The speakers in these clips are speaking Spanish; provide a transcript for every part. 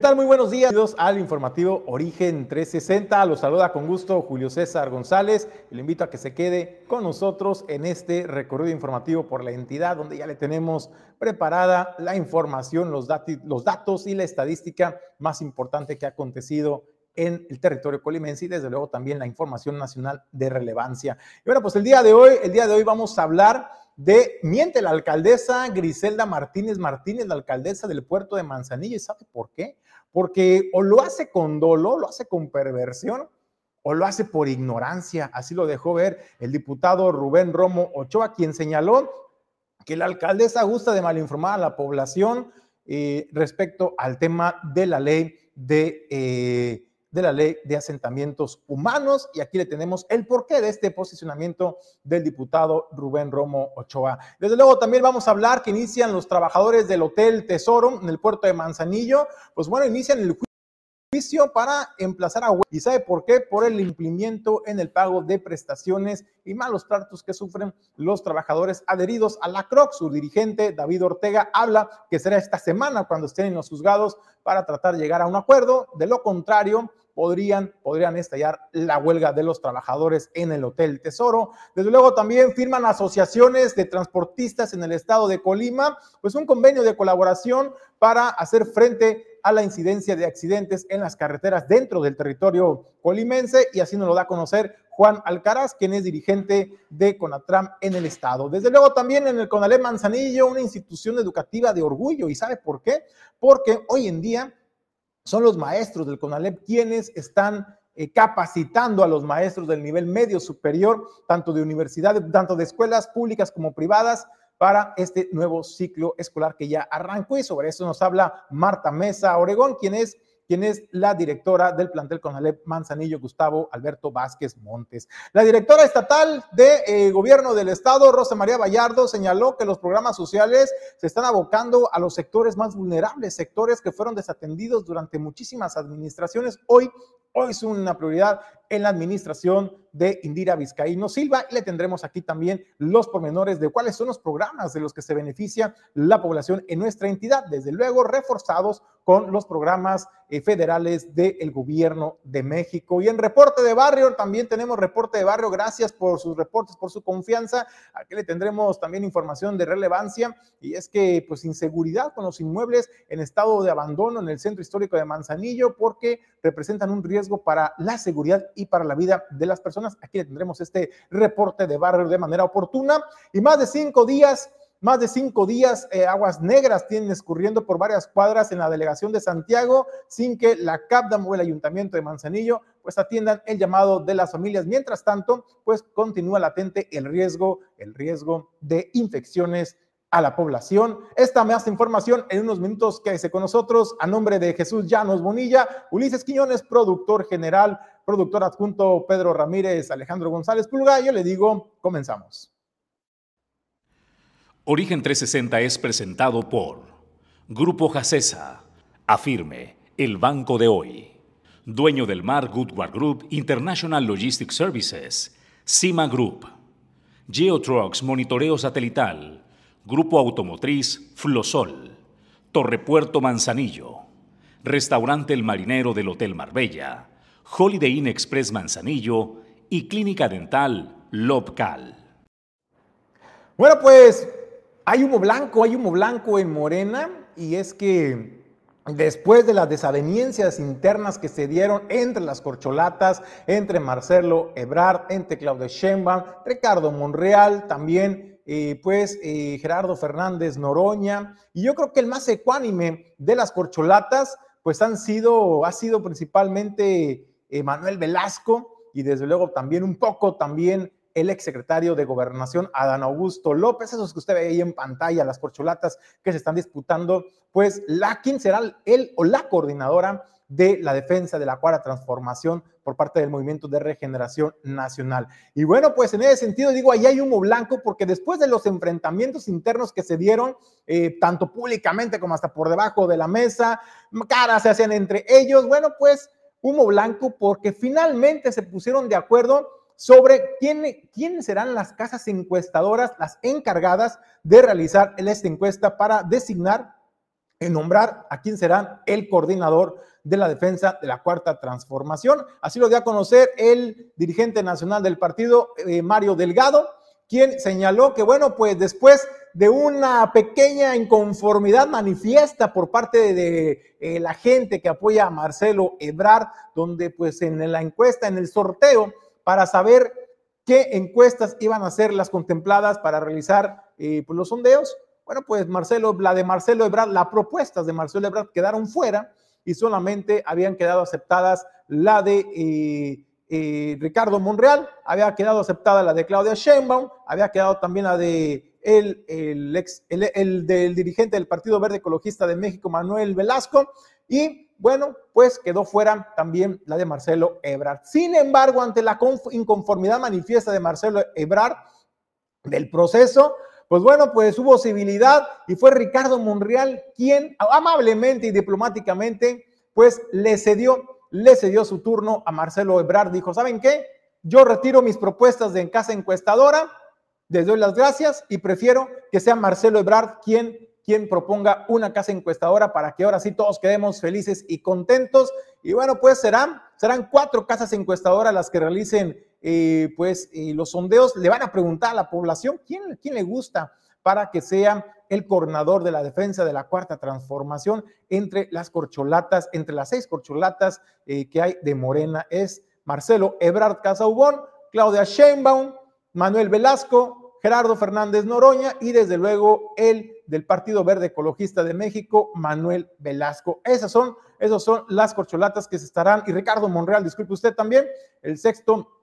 ¿Qué tal? Muy buenos días. Bienvenidos al informativo Origen 360. Los saluda con gusto Julio César González le invito a que se quede con nosotros en este recorrido informativo por la entidad donde ya le tenemos preparada la información, los, los datos y la estadística más importante que ha acontecido en el territorio colimense y desde luego también la información nacional de relevancia. Y bueno, pues el día de hoy, el día de hoy vamos a hablar de miente la alcaldesa Griselda Martínez Martínez, la alcaldesa del puerto de Manzanillo. ¿Y sabe por qué? Porque o lo hace con dolo, lo hace con perversión, o lo hace por ignorancia. Así lo dejó ver el diputado Rubén Romo Ochoa, quien señaló que la alcaldesa gusta de malinformar a la población eh, respecto al tema de la ley de... Eh, de la ley de asentamientos humanos. Y aquí le tenemos el porqué de este posicionamiento del diputado Rubén Romo Ochoa. Desde luego también vamos a hablar que inician los trabajadores del Hotel Tesoro en el puerto de Manzanillo. Pues bueno, inician el juicio para emplazar a ¿Y sabe por qué? Por el incumplimiento en el pago de prestaciones y malos tratos que sufren los trabajadores adheridos a la CROC. Su dirigente, David Ortega, habla que será esta semana cuando estén en los juzgados para tratar de llegar a un acuerdo. De lo contrario, podrían, podrían estallar la huelga de los trabajadores en el Hotel Tesoro. Desde luego también firman asociaciones de transportistas en el estado de Colima, pues un convenio de colaboración para hacer frente a la incidencia de accidentes en las carreteras dentro del territorio colimense y así nos lo da a conocer Juan Alcaraz, quien es dirigente de Conatram en el estado. Desde luego también en el Conalep Manzanillo, una institución educativa de orgullo. ¿Y sabe por qué? Porque hoy en día son los maestros del CONALEP quienes están eh, capacitando a los maestros del nivel medio superior, tanto de universidades, tanto de escuelas públicas como privadas, para este nuevo ciclo escolar que ya arrancó. Y sobre eso nos habla Marta Mesa Oregón, quien es quien es la directora del plantel Conalep Manzanillo, Gustavo Alberto Vázquez Montes. La directora estatal de eh, gobierno del estado, Rosa María Vallardo, señaló que los programas sociales se están abocando a los sectores más vulnerables, sectores que fueron desatendidos durante muchísimas administraciones. Hoy Hoy es una prioridad en la administración de Indira Vizcaíno Silva y le tendremos aquí también los pormenores de cuáles son los programas de los que se beneficia la población en nuestra entidad, desde luego reforzados con los programas eh, federales del gobierno de México. Y en reporte de barrio, también tenemos reporte de barrio, gracias por sus reportes, por su confianza. Aquí le tendremos también información de relevancia y es que pues inseguridad con los inmuebles en estado de abandono en el centro histórico de Manzanillo porque representan un riesgo para la seguridad y para la vida de las personas. Aquí le tendremos este reporte de barrio de manera oportuna. Y más de cinco días, más de cinco días, eh, aguas negras tienen escurriendo por varias cuadras en la delegación de Santiago, sin que la CAPDAM o el ayuntamiento de Manzanillo pues atiendan el llamado de las familias. Mientras tanto, pues continúa latente el riesgo, el riesgo de infecciones a la población. Esta más información en unos minutos que con nosotros a nombre de Jesús Llanos Bonilla, Ulises Quiñones, productor general, productor adjunto Pedro Ramírez, Alejandro González Pulga. Yo le digo, comenzamos. Origen 360 es presentado por Grupo Jacesa, Afirme, el banco de hoy. Dueño del mar Goodward Group International Logistics Services, CIMA Group. Geotrucks Monitoreo Satelital. Grupo Automotriz Flosol, Torrepuerto Manzanillo, Restaurante El Marinero del Hotel Marbella, Holiday Inn Express Manzanillo y Clínica Dental Lobcal. Bueno, pues hay humo blanco, hay humo blanco en Morena y es que después de las desavenencias internas que se dieron entre las corcholatas, entre Marcelo Ebrard, entre Claudio Sheinbaum, Ricardo Monreal, también eh, pues eh, Gerardo Fernández Noroña, y yo creo que el más ecuánime de las corcholatas, pues han sido, ha sido principalmente Manuel Velasco y desde luego también un poco también el exsecretario de Gobernación, Adán Augusto López, esos que usted ve ahí en pantalla, las corcholatas que se están disputando, pues la, ¿quién será él o la coordinadora de la defensa de la cuarta transformación por parte del Movimiento de Regeneración Nacional. Y bueno, pues en ese sentido digo, ahí hay humo blanco porque después de los enfrentamientos internos que se dieron, eh, tanto públicamente como hasta por debajo de la mesa, caras se hacían entre ellos, bueno, pues humo blanco porque finalmente se pusieron de acuerdo sobre quién, quiénes serán las casas encuestadoras, las encargadas de realizar esta encuesta para designar en nombrar a quién será el coordinador de la defensa de la cuarta transformación. Así lo dio a conocer el dirigente nacional del partido, eh, Mario Delgado, quien señaló que, bueno, pues después de una pequeña inconformidad manifiesta por parte de eh, la gente que apoya a Marcelo Ebrard, donde pues en la encuesta, en el sorteo, para saber qué encuestas iban a ser las contempladas para realizar eh, pues, los sondeos, bueno, pues Marcelo, la de Marcelo Ebrard, las propuestas de Marcelo Ebrard quedaron fuera y solamente habían quedado aceptadas la de eh, Ricardo Monreal, había quedado aceptada la de Claudia Sheinbaum, había quedado también la de el, el, ex, el, del dirigente del Partido Verde Ecologista de México, Manuel Velasco, y bueno, pues quedó fuera también la de Marcelo Ebrard. Sin embargo, ante la inconformidad manifiesta de Marcelo Ebrard del proceso, pues bueno, pues hubo civilidad y fue Ricardo Monreal quien amablemente y diplomáticamente pues le cedió, le cedió su turno a Marcelo Ebrard. Dijo, ¿saben qué? Yo retiro mis propuestas de en casa encuestadora, les doy las gracias y prefiero que sea Marcelo Ebrard quien quien proponga una casa encuestadora para que ahora sí todos quedemos felices y contentos. Y bueno, pues serán, serán cuatro casas encuestadoras las que realicen eh, pues eh, los sondeos. Le van a preguntar a la población quién, quién le gusta para que sea el coordinador de la defensa de la cuarta transformación entre las corcholatas, entre las seis corcholatas eh, que hay de Morena. Es Marcelo Ebrard Casaubón, Claudia Sheinbaum, Manuel Velasco, Gerardo Fernández Noroña y desde luego el del Partido Verde Ecologista de México, Manuel Velasco. Esas son, esas son las corcholatas que se estarán, y Ricardo Monreal, disculpe usted también, el sexto,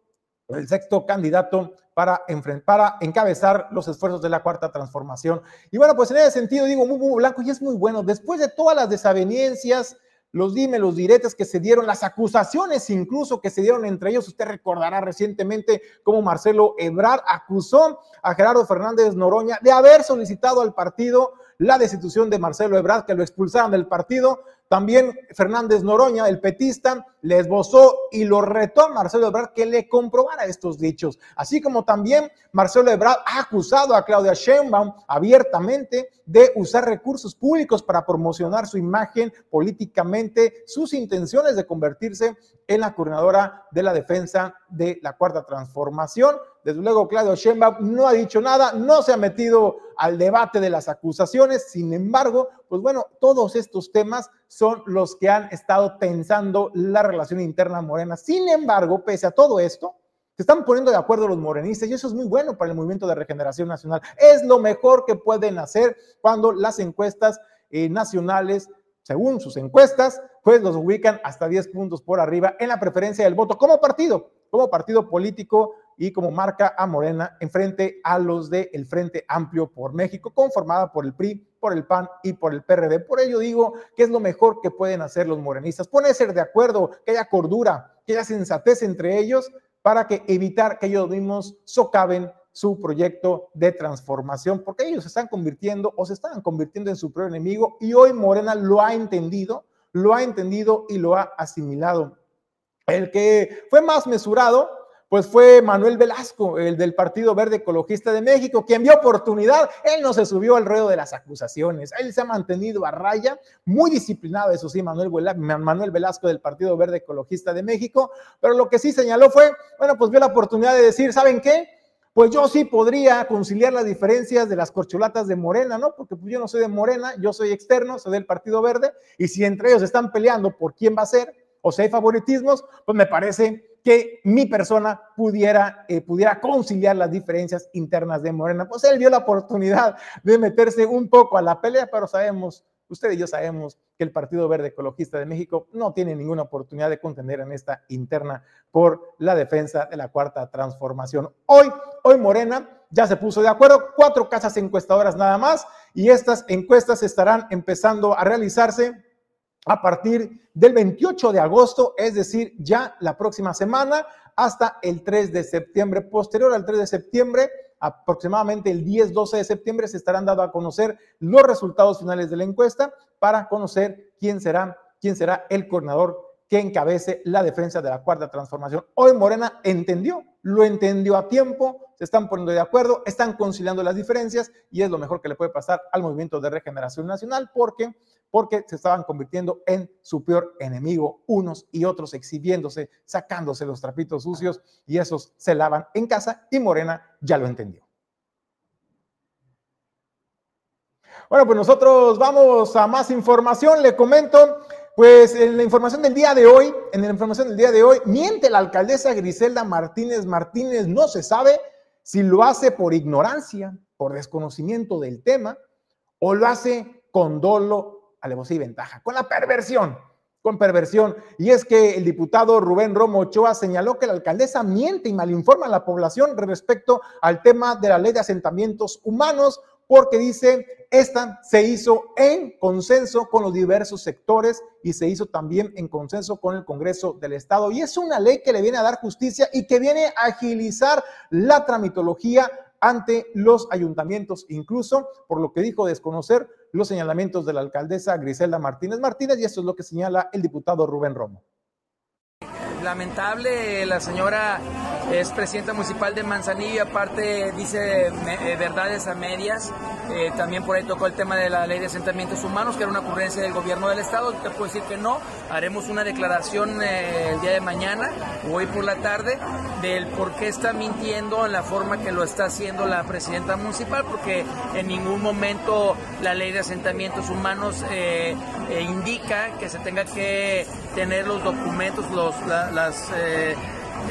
el sexto candidato para, para encabezar los esfuerzos de la cuarta transformación. Y bueno, pues en ese sentido digo, muy, muy blanco y es muy bueno, después de todas las desavenencias, los dime, los diretes que se dieron, las acusaciones incluso que se dieron entre ellos. Usted recordará recientemente cómo Marcelo Ebrard acusó a Gerardo Fernández Noroña de haber solicitado al partido la destitución de Marcelo Ebrard, que lo expulsaron del partido. También Fernández Noroña, el petista, le esbozó y lo retó a Marcelo Ebrard que le comprobara estos dichos. Así como también Marcelo Ebrard ha acusado a Claudia Sheinbaum abiertamente de usar recursos públicos para promocionar su imagen políticamente, sus intenciones de convertirse en la coordinadora de la defensa de la cuarta transformación. Desde luego, Claudio Sheinbaum no ha dicho nada, no se ha metido al debate de las acusaciones. Sin embargo, pues bueno, todos estos temas son los que han estado tensando la relación interna morena. Sin embargo, pese a todo esto, se están poniendo de acuerdo los morenistas y eso es muy bueno para el movimiento de regeneración nacional. Es lo mejor que pueden hacer cuando las encuestas eh, nacionales, según sus encuestas, pues los ubican hasta 10 puntos por arriba en la preferencia del voto como partido, como partido político y como marca a Morena en frente a los del el Frente Amplio por México, conformada por el PRI, por el PAN y por el PRD. Por ello digo que es lo mejor que pueden hacer los morenistas, ponerse de acuerdo, que haya cordura, que haya sensatez entre ellos para que evitar que ellos mismos socaven su proyecto de transformación, porque ellos se están convirtiendo o se están convirtiendo en su propio enemigo y hoy Morena lo ha entendido, lo ha entendido y lo ha asimilado. El que fue más mesurado pues fue Manuel Velasco, el del Partido Verde Ecologista de México, quien vio oportunidad. Él no se subió al ruedo de las acusaciones. Él se ha mantenido a raya, muy disciplinado, eso sí, Manuel, Manuel Velasco del Partido Verde Ecologista de México. Pero lo que sí señaló fue, bueno, pues vio la oportunidad de decir, ¿saben qué? Pues yo sí podría conciliar las diferencias de las corcholatas de Morena, ¿no? Porque pues yo no soy de Morena, yo soy externo, soy del Partido Verde, y si entre ellos están peleando por quién va a ser, o si hay favoritismos, pues me parece que mi persona pudiera, eh, pudiera conciliar las diferencias internas de Morena. Pues él dio la oportunidad de meterse un poco a la pelea, pero sabemos, usted y yo sabemos que el Partido Verde Ecologista de México no tiene ninguna oportunidad de contender en esta interna por la defensa de la cuarta transformación. Hoy, hoy Morena ya se puso de acuerdo, cuatro casas encuestadoras nada más, y estas encuestas estarán empezando a realizarse a partir del 28 de agosto, es decir, ya la próxima semana, hasta el 3 de septiembre. Posterior al 3 de septiembre, aproximadamente el 10-12 de septiembre, se estarán dando a conocer los resultados finales de la encuesta para conocer quién será, quién será el coordinador que encabece la defensa de la cuarta transformación. Hoy Morena entendió, lo entendió a tiempo, se están poniendo de acuerdo, están conciliando las diferencias y es lo mejor que le puede pasar al movimiento de regeneración nacional porque porque se estaban convirtiendo en su peor enemigo, unos y otros exhibiéndose, sacándose los trapitos sucios y esos se lavan en casa y Morena ya lo entendió. Bueno, pues nosotros vamos a más información. Le comento, pues en la información del día de hoy, en la información del día de hoy, miente la alcaldesa Griselda Martínez Martínez. No se sabe si lo hace por ignorancia, por desconocimiento del tema, o lo hace con dolo, alevosía y ventaja, con la perversión, con perversión. Y es que el diputado Rubén Romo Ochoa señaló que la alcaldesa miente y malinforma a la población respecto al tema de la ley de asentamientos humanos, porque dice, esta se hizo en consenso con los diversos sectores y se hizo también en consenso con el Congreso del Estado. Y es una ley que le viene a dar justicia y que viene a agilizar la tramitología ante los ayuntamientos, incluso por lo que dijo desconocer los señalamientos de la alcaldesa Griselda Martínez Martínez, y esto es lo que señala el diputado Rubén Romo. Lamentable, la señora es presidenta municipal de Manzanillo, aparte dice eh, verdades a medias. Eh, también por ahí tocó el tema de la ley de asentamientos humanos, que era una ocurrencia del gobierno del estado. Te puedo decir que no. Haremos una declaración eh, el día de mañana, hoy por la tarde, del por qué está mintiendo en la forma que lo está haciendo la presidenta municipal, porque en ningún momento la ley de asentamientos humanos indica que se tenga que tener los documentos, los, las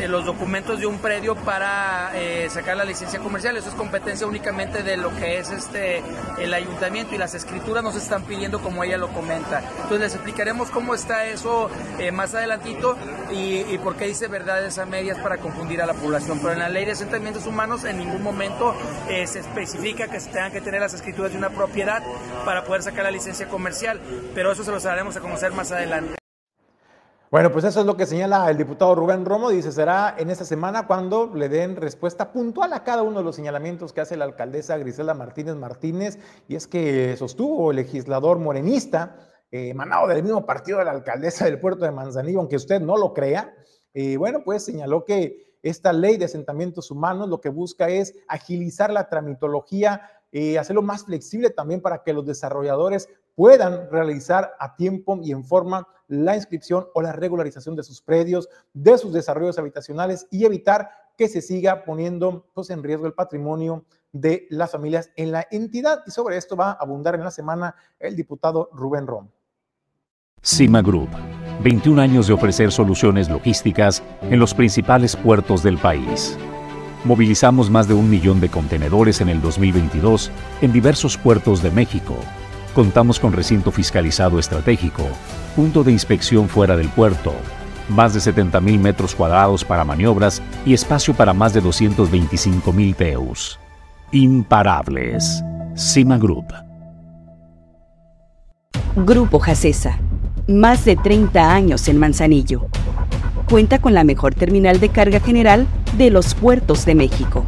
los documentos de un predio para eh, sacar la licencia comercial. Eso es competencia únicamente de lo que es este el ayuntamiento y las escrituras no se están pidiendo como ella lo comenta. Entonces les explicaremos cómo está eso eh, más adelantito y, por qué dice verdades a medias para confundir a la población. Pero en la ley de asentamientos humanos en ningún momento se especifica que se tengan que tener las escrituras de una propiedad para poder sacar la licencia comercial. Pero eso se los haremos a conocer más adelante. Bueno, pues eso es lo que señala el diputado Rubén Romo. Dice, será en esta semana cuando le den respuesta puntual a cada uno de los señalamientos que hace la alcaldesa Griselda Martínez Martínez. Y es que sostuvo el legislador morenista, eh, emanado del mismo partido de la alcaldesa del puerto de Manzanillo, aunque usted no lo crea. Eh, bueno, pues señaló que esta ley de asentamientos humanos lo que busca es agilizar la tramitología y hacerlo más flexible también para que los desarrolladores puedan realizar a tiempo y en forma la inscripción o la regularización de sus predios, de sus desarrollos habitacionales y evitar que se siga poniendo pues, en riesgo el patrimonio de las familias en la entidad. Y sobre esto va a abundar en la semana el diputado Rubén Rom. Cima Group, 21 años de ofrecer soluciones logísticas en los principales puertos del país. Movilizamos más de un millón de contenedores en el 2022 en diversos puertos de México Contamos con recinto fiscalizado estratégico, punto de inspección fuera del puerto, más de 70.000 metros cuadrados para maniobras y espacio para más de 225.000 TEUs. Imparables. Cima Group. Grupo Jacesa. Más de 30 años en Manzanillo. Cuenta con la mejor terminal de carga general de los puertos de México.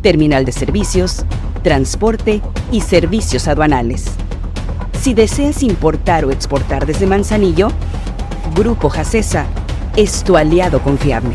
Terminal de servicios, transporte y servicios aduanales si deseas importar o exportar desde Manzanillo, Grupo Jacesa es tu aliado confiable.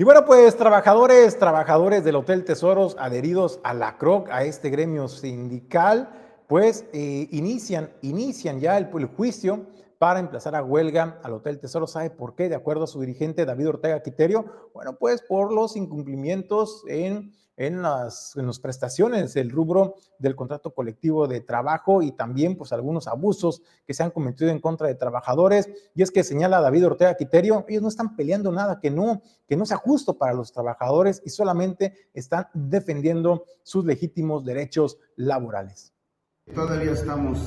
Y bueno, pues trabajadores, trabajadores del Hotel Tesoros adheridos a la CROC, a este gremio sindical, pues eh, inician, inician ya el, juicio para emplazar a huelga al Hotel Tesoro. ¿Sabe por qué? De acuerdo a su dirigente David Ortega Quiterio, bueno, pues por los incumplimientos en en las, en las prestaciones del rubro del contrato colectivo de trabajo y también pues algunos abusos que se han cometido en contra de trabajadores. Y es que señala David Ortega Quiterio, ellos no están peleando nada que no, que no sea justo para los trabajadores y solamente están defendiendo sus legítimos derechos laborales. Todavía estamos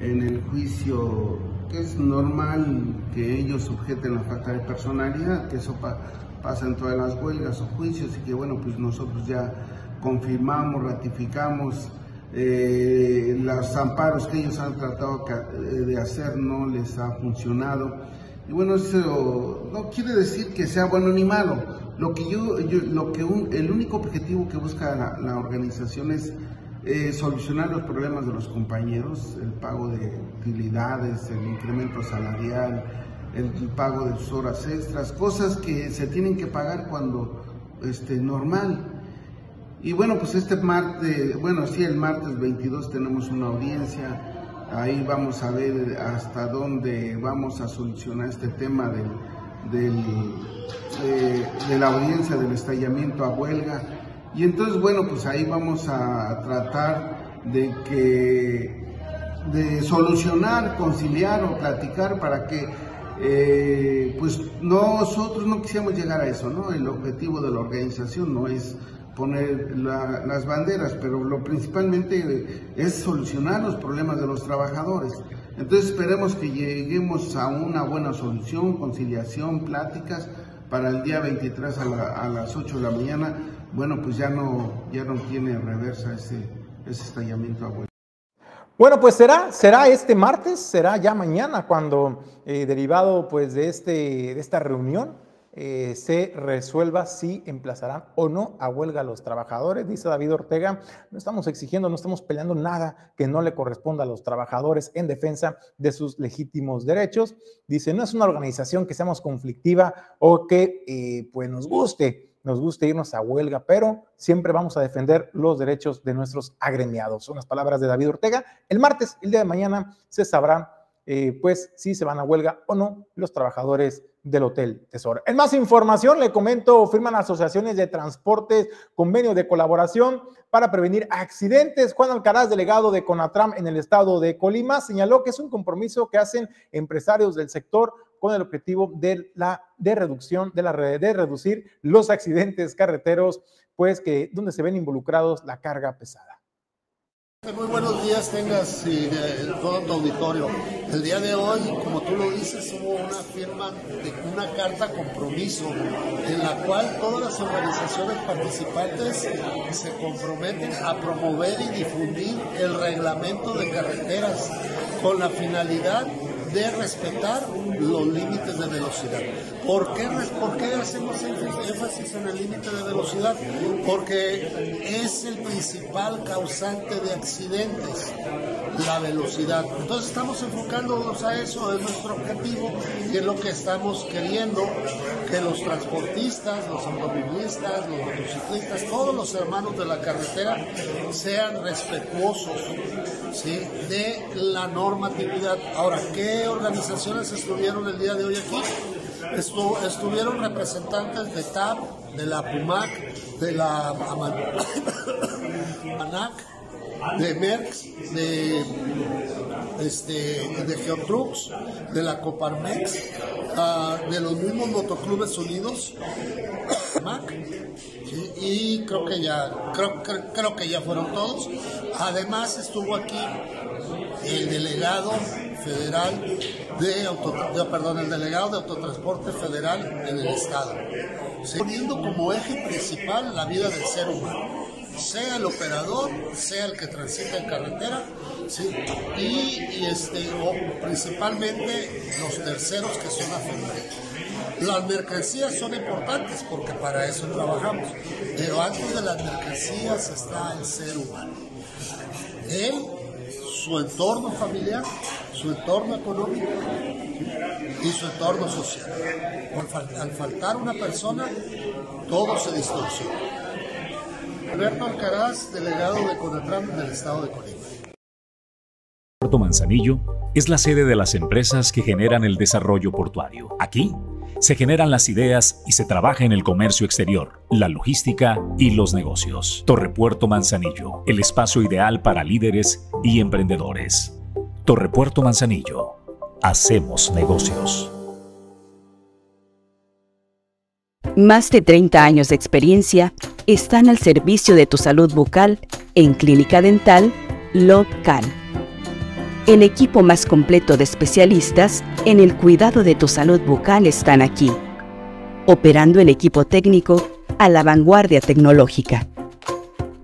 en el juicio que es normal que ellos sujeten la falta de personalidad, que eso pasa en todas las huelgas o juicios y que bueno, pues nosotros ya confirmamos, ratificamos eh, los amparos que ellos han tratado de hacer no les ha funcionado. Y bueno, eso no quiere decir que sea bueno ni malo. Lo que yo, lo que el único objetivo que busca la, organización es eh, solucionar los problemas de los compañeros, el pago de utilidades, el incremento salarial, el pago de sus horas extras, cosas que se tienen que pagar cuando este, normal. Y bueno, pues este martes, bueno, sí, el martes 22 tenemos una audiencia, ahí vamos a ver hasta dónde vamos a solucionar este tema del, de, la audiencia del estallamiento a huelga. Y entonces, bueno, pues ahí vamos a tratar de que de solucionar, conciliar o platicar para que eh, pues nosotros no quisiéramos llegar a eso, ¿no? El objetivo de la organización no es poner las banderas, pero lo principalmente es solucionar los problemas de los trabajadores. Entonces esperemos que lleguemos a una buena solución, conciliación, pláticas para el día 23 a, las 8 de la mañana. Bueno, pues ya no, ya no tiene reversa ese, ese estallamiento a bueno, pues será, será este martes, será ya mañana cuando, eh, derivado pues de, este, de esta reunión, eh, se resuelva si emplazarán o no a huelga a los trabajadores. Dice David Ortega, no estamos exigiendo, no estamos peleando nada que no le corresponda a los trabajadores en defensa de sus legítimos derechos. Dice, no es una organización que seamos conflictiva o que eh, pues nos guste nos guste irnos a huelga, pero siempre vamos a defender los derechos de nuestros agremiados. Son las palabras de David Ortega. El martes, el día de mañana, se sabrá eh, pues si se van a huelga o no los trabajadores del Hotel Tesoro. En más información, le comento, firman asociaciones de transportes, convenio de colaboración para prevenir accidentes. Juan Alcaraz, delegado de Conatram en el estado de Colima, señaló que es un compromiso que hacen empresarios del sector con el objetivo de la de reducción de la de reducir los accidentes carreteros, pues que donde se ven involucrados la carga pesada. Muy buenos días tengas y todo tu auditorio. El día de hoy, como tú lo dices, hubo una firma de una carta compromiso en la cual todas las organizaciones participantes se comprometen a promover y difundir el reglamento de carreteras con la finalidad de respetar los límites de velocidad. ¿Por qué, ¿Por qué hacemos énfasis en el límite de velocidad? Porque es el principal causante de accidentes, la velocidad. Entonces estamos enfocándonos a eso, es nuestro objetivo y es lo que estamos queriendo, que los transportistas, los automovilistas, los motociclistas, todos los hermanos de la carretera sean respetuosos de la normatividad. Ahora, ¿qué organizaciones estuvieron el día de hoy aquí? Estuvieron representantes de TAP, de la PUMAC, de la AMANAC, de MERX, de, este, de de la Coparmex, ah, de los mismos motoclubes unidos, y creo que ya creo, creo que ya fueron todos. Además estuvo aquí el delegado federal de, auto, perdón, el delegado de autotransporte federal en el estado, poniendo como eje principal la vida del ser humano, sea el operador, sea el que transita en carretera, y, este, principalmente los terceros que son afectados. Las mercancías son importantes porque para eso trabajamos, pero antes de las mercancías está el ser humano. Él, su entorno familiar, su entorno económico y su entorno social. Al faltar una persona, todo se distorsiona. Alberto Alcaraz, delegado de Conatram del Estado de Colima Puerto Manzanillo es la sede de las empresas que generan el desarrollo portuario. Aquí se generan las ideas y se trabaja en el comercio exterior, la logística y los negocios. Torre Puerto Manzanillo, el espacio ideal para líderes y emprendedores. Torre Puerto Manzanillo, hacemos negocios. Más de 30 años de experiencia están al servicio de tu salud bucal en Clínica Dental Local. El equipo más completo de especialistas en el cuidado de tu salud bucal están aquí, operando el equipo técnico a la vanguardia tecnológica.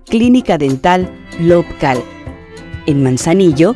Clínica Dental Local. En Manzanillo,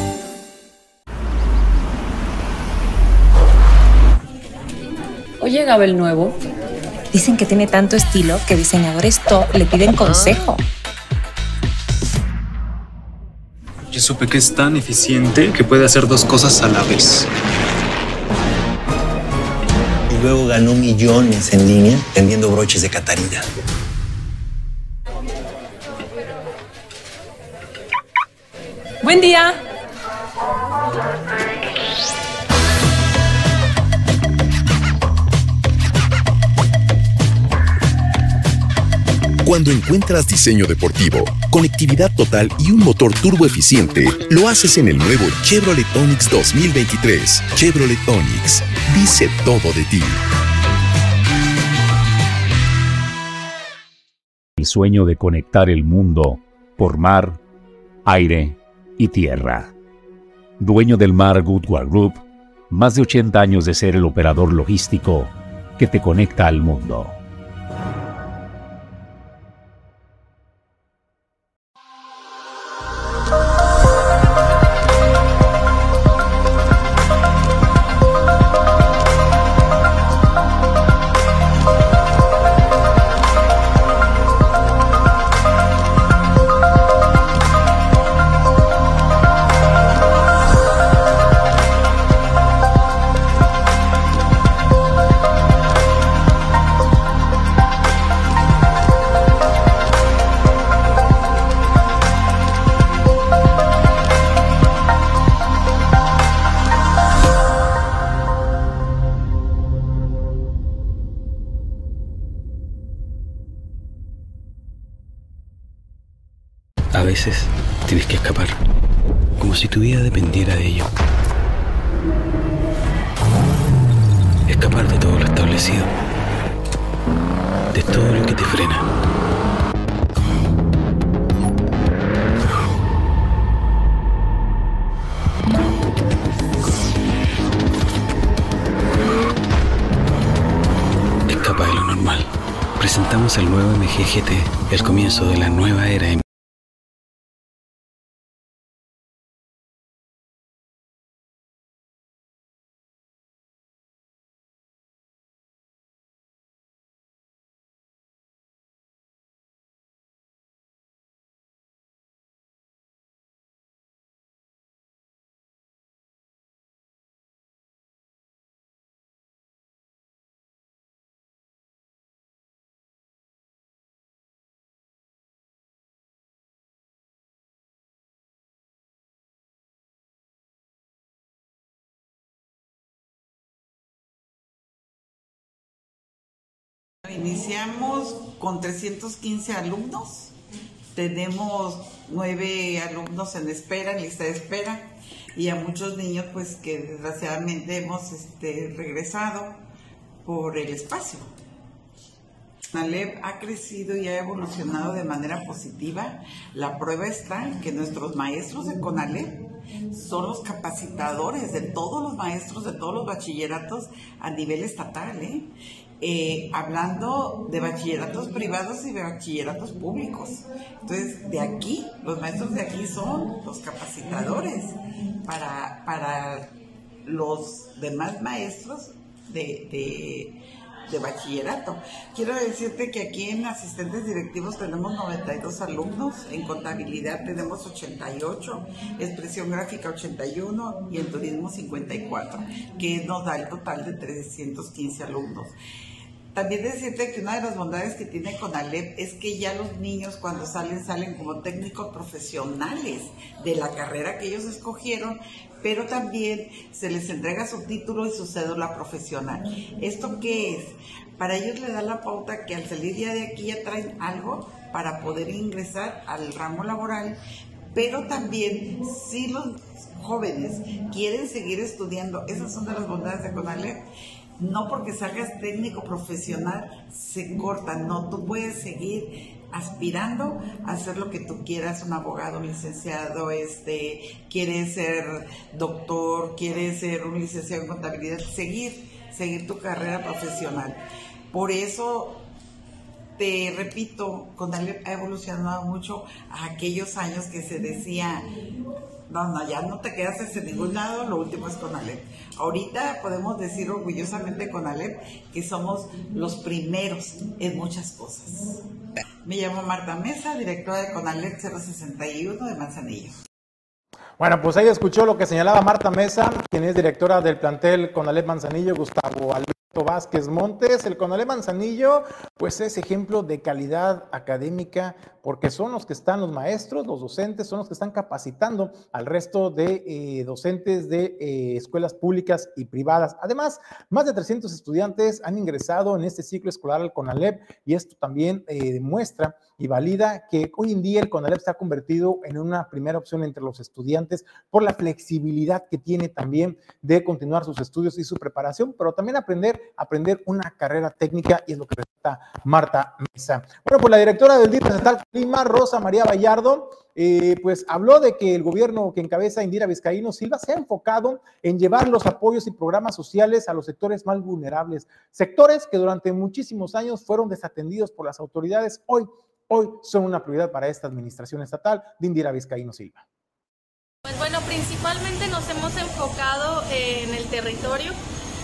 Oye, Gabel Nuevo. Dicen que tiene tanto estilo que diseñadores top le piden consejo. Yo supe que es tan eficiente que puede hacer dos cosas a la vez. Y luego ganó millones en línea vendiendo broches de Catarina. Buen día. Cuando encuentras diseño deportivo, conectividad total y un motor turbo eficiente, lo haces en el nuevo Chevrolet Onix 2023. Chevrolet Onix dice todo de ti. El sueño de conectar el mundo por mar, aire y tierra. Dueño del mar Goodward Group, más de 80 años de ser el operador logístico que te conecta al mundo. El nuevo MGGT, el comienzo de la nueva era en Iniciamos con 315 alumnos. Tenemos nueve alumnos en espera, en lista de espera, y a muchos niños, pues que desgraciadamente hemos este, regresado por el espacio. CONALEP ha crecido y ha evolucionado de manera positiva. La prueba está en que nuestros maestros de CONALEP son los capacitadores de todos los maestros de todos los bachilleratos a nivel estatal. ¿eh? Eh, hablando de bachilleratos privados y de bachilleratos públicos. Entonces, de aquí, los maestros de aquí son los capacitadores para, para los demás maestros de, de, bachillerato. Quiero decirte que aquí en asistentes directivos tenemos 92 alumnos, en contabilidad tenemos 88, expresión gráfica 81 y en turismo 54, que nos da el total de 315 alumnos. También decirte que una de las bondades que tiene Conalep es que ya los niños cuando salen salen como técnicos profesionales de la carrera que ellos escogieron, pero también se les entrega su título y su cédula profesional. ¿Esto qué es? Para ellos le da la pauta que al salir ya de aquí ya traen algo para poder ingresar al ramo laboral, pero también si los jóvenes quieren seguir estudiando, esas son de las bondades de CONALEP, no porque salgas técnico profesional se corta, no, tú puedes seguir aspirando a hacer lo que tú quieras, un abogado, un licenciado, este, quieres ser doctor, quieres ser un licenciado en contabilidad, seguir, seguir tu carrera profesional. Por eso te repito, Conalep ha evolucionado mucho a aquellos años que se decía, no, no, ya no te quedas en ningún lado, lo último es Conalep. Ahorita podemos decir orgullosamente con Alep que somos los primeros en muchas cosas. Me llamo Marta Mesa, directora de Conalep 061 de Manzanillo. Bueno, pues ahí escuchó lo que señalaba Marta Mesa, quien es directora del plantel Conalep Manzanillo, Gustavo Alberto. Vázquez Montes, el Conalep Manzanillo, pues es ejemplo de calidad académica porque son los que están los maestros, los docentes, son los que están capacitando al resto de eh, docentes de eh, escuelas públicas y privadas. Además, más de 300 estudiantes han ingresado en este ciclo escolar al CONALEP y esto también eh, demuestra y valida que hoy en día el CONALEP se ha convertido en una primera opción entre los estudiantes por la flexibilidad que tiene también de continuar sus estudios y su preparación, pero también aprender aprender una carrera técnica y es lo que presenta Marta Mesa. Bueno, pues la directora del DIF Estatal Clima, Rosa María Vallardo, eh, pues habló de que el gobierno que encabeza Indira Vizcaíno Silva se ha enfocado en llevar los apoyos y programas sociales a los sectores más vulnerables, sectores que durante muchísimos años fueron desatendidos por las autoridades, hoy, hoy son una prioridad para esta administración estatal de Indira Vizcaíno Silva. Pues bueno, principalmente nos hemos enfocado en el territorio,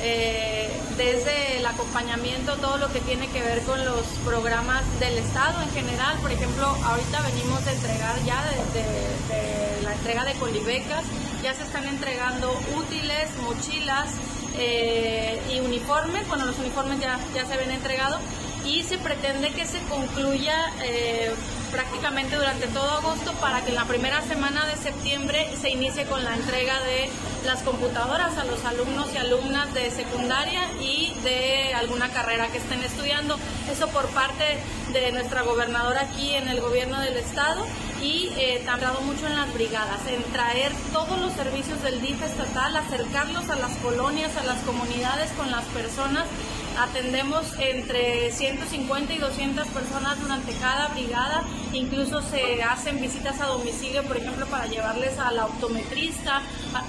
eh, desde el acompañamiento, todo lo que tiene que ver con los programas del Estado en general. Por ejemplo, ahorita venimos de entregar ya de, la entrega de colibecas, ya se están entregando útiles, mochilas eh, y uniformes. Bueno, los uniformes ya, ya se ven entregados y se pretende que se concluya eh, prácticamente durante todo agosto para que en la primera semana de septiembre se inicie con la entrega de las computadoras a los alumnos y alumnas de secundaria y de alguna carrera que estén estudiando. Eso por parte de nuestra gobernadora aquí en el gobierno del estado y eh, tardado mucho en las brigadas, en traer todos los servicios del DIF estatal, acercarlos a las colonias, a las comunidades con las personas Atendemos entre 150 y 200 personas durante cada brigada. Incluso se hacen visitas a domicilio, por ejemplo, para llevarles al optometrista,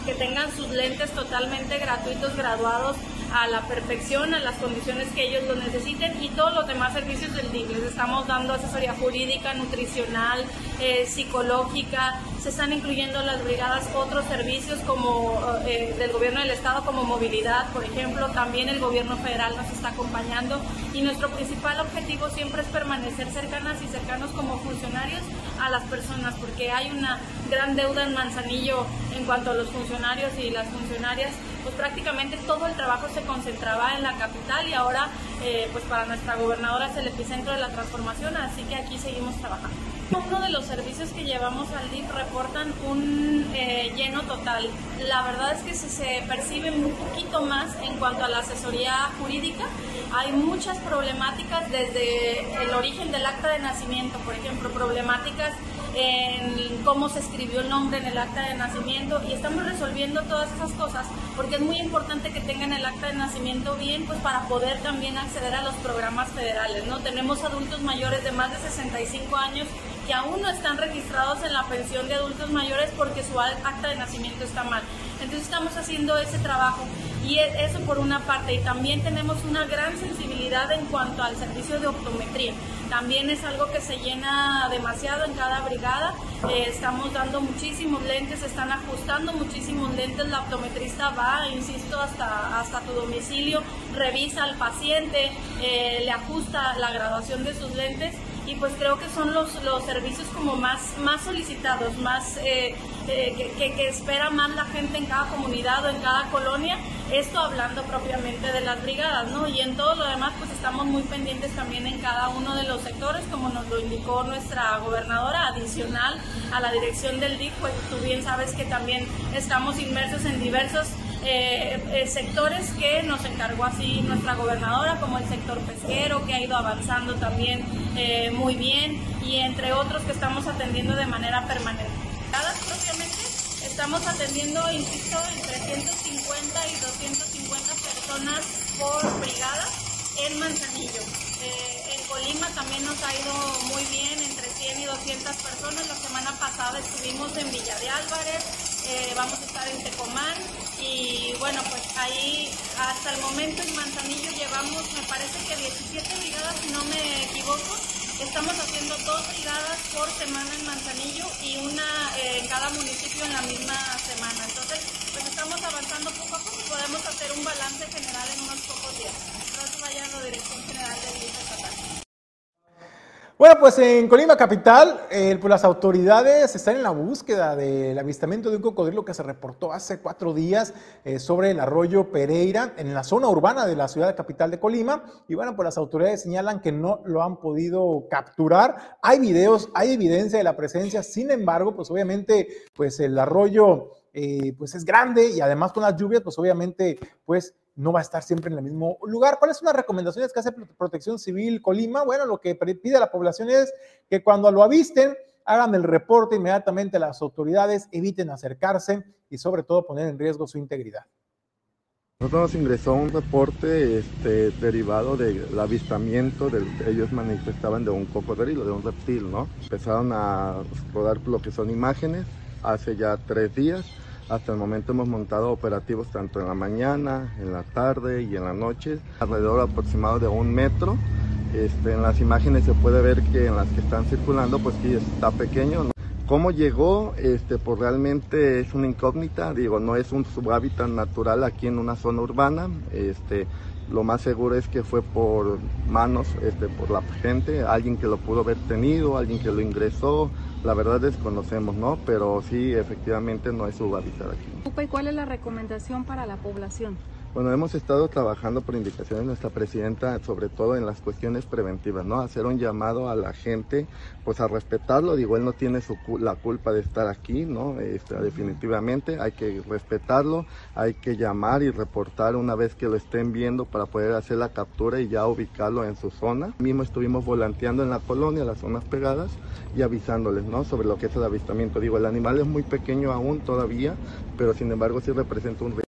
que tengan sus lentes totalmente gratuitos, graduados a la perfección, a las condiciones que ellos lo necesiten y todos los demás servicios del DIC. Les estamos dando asesoría jurídica, nutricional, eh, psicológica, se están incluyendo las brigadas otros servicios como eh, del gobierno del estado como movilidad, por ejemplo, también el gobierno federal nos está acompañando. Y nuestro principal objetivo siempre es permanecer cercanas y cercanos como funcionarios a las personas porque hay una gran deuda en Manzanillo en cuanto a los funcionarios y las funcionarias. Pues prácticamente todo el trabajo se concentraba en la capital y ahora eh, pues para nuestra gobernadora es el epicentro de la transformación, así que aquí seguimos trabajando. Uno de los servicios que llevamos al DIF reportan un eh, lleno total. La verdad es que se, se percibe un poquito más en cuanto a la asesoría jurídica. Hay muchas problemáticas desde el origen del acta de nacimiento, por ejemplo, problemáticas en cómo se escribió el nombre en el acta de nacimiento y estamos resolviendo todas esas cosas porque es muy importante que tengan el acta de nacimiento bien pues para poder también acceder a los programas federales, ¿no? Tenemos adultos mayores de más de 65 años que aún no están registrados en la pensión de adultos mayores porque su acta de nacimiento está mal. Entonces estamos haciendo ese trabajo Y e, eso por una parte. Y también tenemos una gran sensibilidad en cuanto al servicio de optometría. También es algo que se llena demasiado en cada brigada. Eh, estamos dando muchísimos lentes, están ajustando muchísimos lentes. La optometrista va, insisto, hasta, hasta tu domicilio, revisa al paciente, eh, le ajusta la graduación de sus lentes y pues creo que son los, los servicios como más, más solicitados, más eh, eh, que, que, espera más la gente en cada comunidad o en cada colonia, esto hablando propiamente de las brigadas, ¿no? Y en todo lo demás pues estamos muy pendientes también en cada uno de los sectores, como nos lo indicó nuestra gobernadora, adicional a la dirección del DIC, pues tú bien sabes que también estamos inmersos en diversos eh, eh, sectores que nos encargó así nuestra gobernadora, como el sector pesquero, que ha ido avanzando también eh, muy bien, y entre otros que estamos atendiendo de manera permanente. Propiamente estamos atendiendo, insisto, entre 150 y 250 personas por brigada en Manzanillo. en Colima también nos ha ido muy bien, entre 100 y 200 personas. La semana pasada estuvimos en Villa de Álvarez, eh, vamos a estar en Tecomán y bueno, pues ahí hasta el momento en Manzanillo llevamos, me parece que 17 brigadas, si no me equivoco. Estamos haciendo dos brigadas por semana en Manzanillo y una eh, en cada municipio en la misma semana. Entonces, pues estamos avanzando poco a poco y podemos hacer un balance general en unos pocos días. Entonces, vaya a la Dirección General del INE Estatal. Bueno, pues en Colima Capital, pues las autoridades están en la búsqueda del avistamiento de un cocodrilo que se reportó hace cuatro días eh, sobre el arroyo Pereira, en la zona urbana de la ciudad capital de Colima. Y bueno, pues las autoridades señalan que no lo han podido capturar. Hay videos, hay evidencia de la presencia, sin embargo, pues obviamente, pues el arroyo eh, pues es grande y además con las lluvias, pues obviamente, pues no va a estar siempre en el mismo lugar. ¿Cuáles son las recomendaciones que hace Protección Civil Colima? Bueno, lo que pide a la población es que cuando lo avisten, hagan el reporte inmediatamente a las autoridades, eviten acercarse y sobre todo poner en riesgo su integridad. Nosotros nos ingresó un reporte este, derivado del avistamiento, de, ellos manifestaban de un cocodrilo, de un reptil, ¿no? Empezaron a rodar lo que son imágenes hace ya tres días hasta el momento hemos montado operativos tanto en la mañana, en la tarde y en la noche, alrededor aproximado de un metro. Este, en las imágenes se puede ver que en las que están circulando, pues sí está pequeño. ¿Cómo llegó? Este, pues realmente es una incógnita, digo, no es un su hábitat natural aquí en una zona urbana. Este, lo más seguro es que fue por manos, este, por la gente, alguien que lo pudo haber tenido, alguien que lo ingresó, la verdad desconocemos, ¿no? Pero sí, efectivamente no es su hábitat aquí. ¿Y cuál es la recomendación para la población? Bueno, hemos estado trabajando por indicaciones de nuestra presidenta, sobre todo en las cuestiones preventivas, ¿no? Hacer un llamado a la gente, pues a respetarlo. Digo, él no tiene su, la culpa de estar aquí, ¿no? Este, definitivamente hay que respetarlo, hay que llamar y reportar una vez que lo estén viendo para poder hacer la captura y ya ubicarlo en su zona. Mismo estuvimos volanteando en la colonia, las zonas pegadas, y avisándoles, ¿no? Sobre lo que es el avistamiento. Digo, el animal es muy pequeño aún todavía, pero sin embargo sí representa un riesgo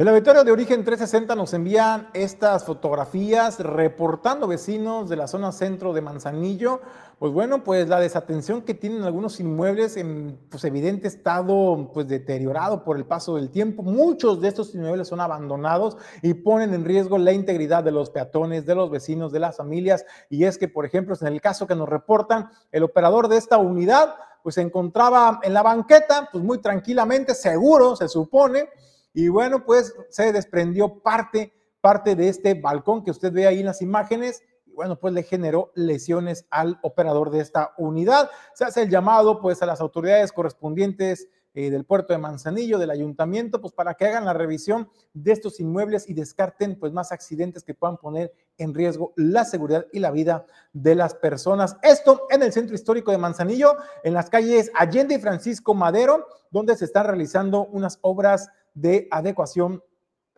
el auditorio de Origen 360 nos envía estas fotografías reportando vecinos de la zona centro de Manzanillo. Pues bueno, pues la desatención que tienen algunos inmuebles en pues evidente estado pues deteriorado por el paso del tiempo. Muchos de estos inmuebles son abandonados y ponen en riesgo la integridad de los peatones, de los vecinos, de las familias. Y es que, por ejemplo, en el caso que nos reportan, el operador de esta unidad pues se encontraba en la banqueta, pues muy tranquilamente, seguro, se supone, y bueno, pues se desprendió parte, parte de este balcón que usted ve ahí en las imágenes. Y bueno, pues le generó lesiones al operador de esta unidad. Se hace el llamado pues a las autoridades correspondientes eh, del puerto de Manzanillo, del ayuntamiento, pues para que hagan la revisión de estos inmuebles y descarten pues más accidentes que puedan poner en riesgo la seguridad y la vida de las personas. Esto en el centro histórico de Manzanillo, en las calles Allende y Francisco Madero, donde se están realizando unas obras de adecuación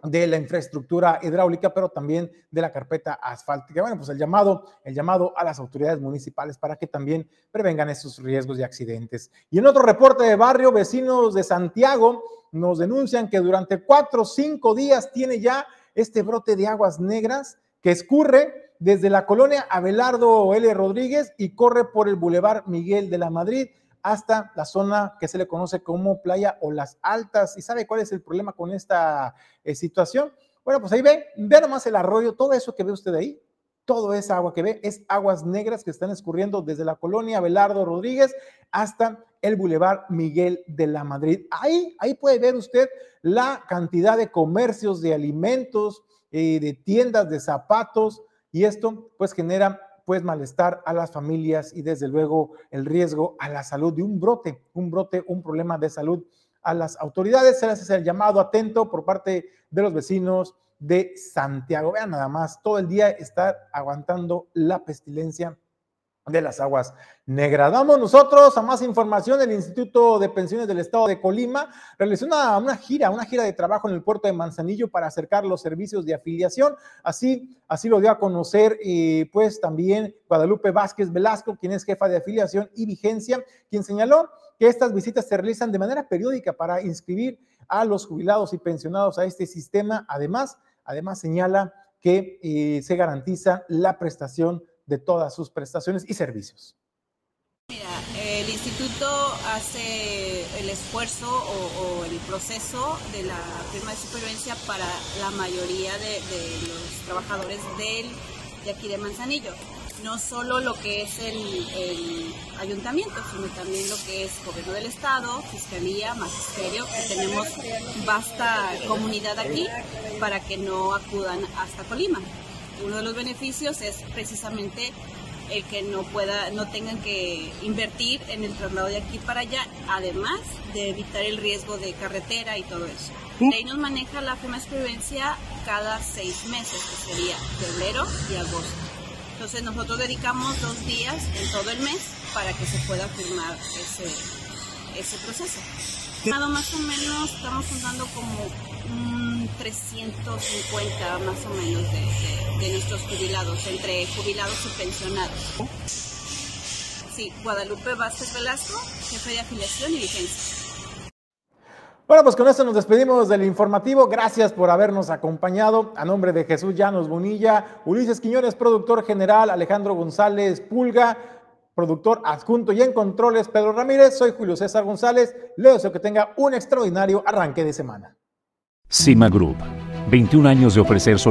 de la infraestructura hidráulica, pero también de la carpeta asfáltica. Bueno, pues el llamado, el llamado a las autoridades municipales para que también prevengan esos riesgos de accidentes. Y en otro reporte de barrio, vecinos de Santiago nos denuncian que durante cuatro o cinco días tiene ya este brote de aguas negras que escurre desde la colonia Abelardo L. Rodríguez y corre por el Boulevard Miguel de la Madrid hasta la zona que se le conoce como Playa o Las Altas. ¿Y sabe cuál es el problema con esta eh, situación? Bueno, pues ahí ve, ve nomás el arroyo, todo eso que ve usted ahí, todo esa agua que ve es aguas negras que están escurriendo desde la colonia Belardo Rodríguez hasta el Boulevard Miguel de la Madrid. Ahí, ahí puede ver usted la cantidad de comercios, de alimentos, eh, de tiendas, de zapatos, y esto pues genera pues malestar a las familias y desde luego el riesgo a la salud de un brote, un brote, un problema de salud a las autoridades. Se les el llamado atento por parte de los vecinos de Santiago. Vean nada más, todo el día estar aguantando la pestilencia de las aguas negras. Vamos nosotros a más información. El Instituto de Pensiones del Estado de Colima realizó una, una, gira, una gira de trabajo en el puerto de Manzanillo para acercar los servicios de afiliación. Así, así lo dio a conocer, eh, pues también Guadalupe Vázquez Velasco, quien es jefa de afiliación y vigencia, quien señaló que estas visitas se realizan de manera periódica para inscribir a los jubilados y pensionados a este sistema. Además, además señala que eh, se garantiza la prestación de todas sus prestaciones y servicios. Mira, el instituto hace el esfuerzo o, el proceso de la firma de supervivencia para la mayoría de, de los trabajadores del, de aquí de Manzanillo. No solo lo que es el, el, ayuntamiento, sino también lo que es gobierno del estado, fiscalía, magisterio, que tenemos vasta comunidad aquí para que no acudan hasta Colima uno de los beneficios es precisamente el que no pueda, no tengan que invertir en el traslado de aquí para allá, además de evitar el riesgo de carretera y todo eso. Ahí nos maneja la firma de experiencia cada seis meses, que sería febrero y agosto. Entonces nosotros dedicamos dos días en todo el mes para que se pueda firmar ese, ese proceso. Más o menos estamos contando como 350 más o menos de, nuestros jubilados, entre jubilados y pensionados. Sí, Guadalupe Vázquez Velasco, jefe de afiliación y vigencia. Bueno, pues con esto nos despedimos del informativo. Gracias por habernos acompañado. A nombre de Jesús Llanos Bonilla, Ulises Quiñones, productor general, Alejandro González Pulga, productor adjunto y en controles, Pedro Ramírez. Soy Julio César González. Le deseo que tenga un extraordinario arranque de semana. Cima Group, 21 años de ofrecer soluciones